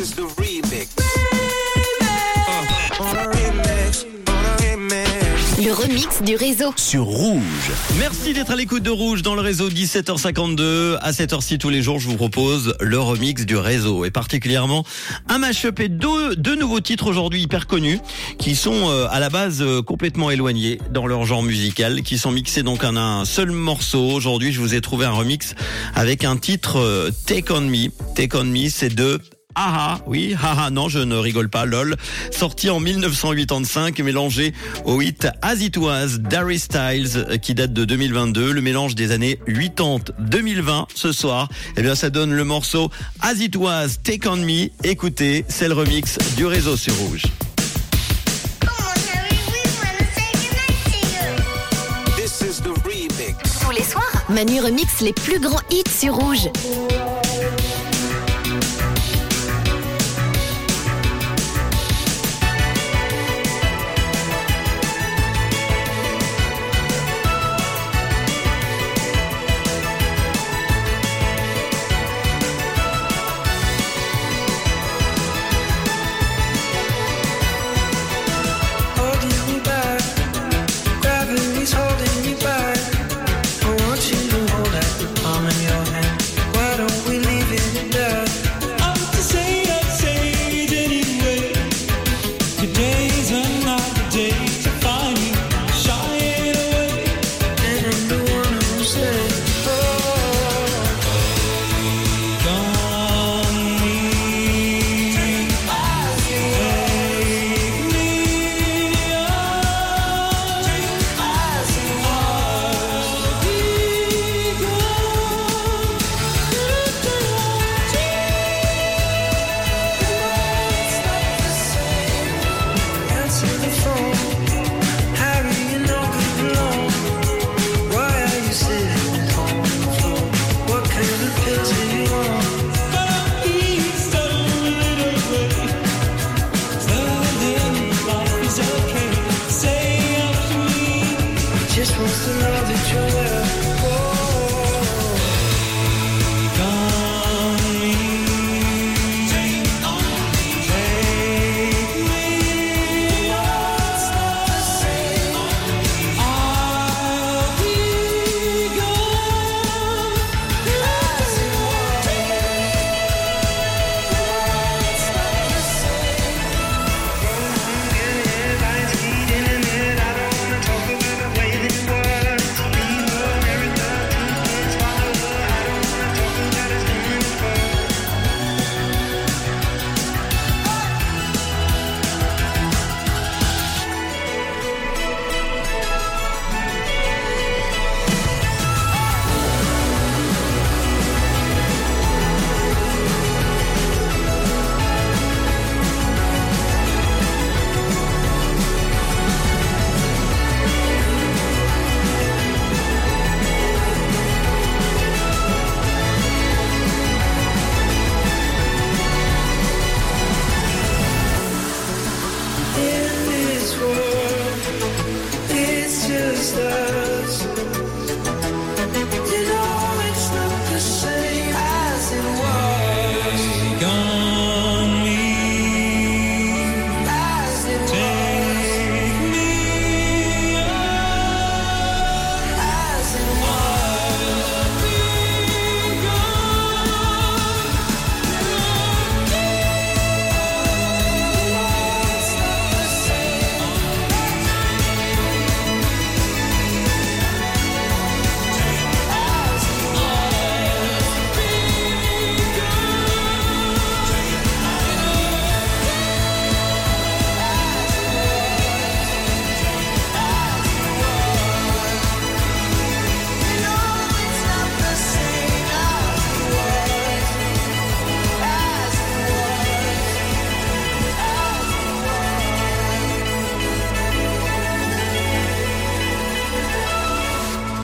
is the remix. Le remix du réseau. sur Rouge. Merci d'être à l'écoute de Rouge dans le réseau 17h52. À cette heure-ci tous les jours, je vous propose le remix du réseau et particulièrement un mashup et deux, deux nouveaux titres aujourd'hui hyper connus qui sont euh, à la base euh, complètement éloignés dans leur genre musical, qui sont mixés donc en un seul morceau. Aujourd'hui, je vous ai trouvé un remix avec un titre euh, Take On Me. Take On Me, c'est de Haha, oui, haha, non, je ne rigole pas, lol. Sorti en 1985, mélangé au hit As It d'Harry Styles, qui date de 2022, le mélange des années 80-2020. Ce soir, eh bien, ça donne le morceau As It Was, Take On Me. Écoutez, c'est le remix du réseau sur Rouge. Tous les soirs, Manu remix les plus grands hits sur Rouge. sisters.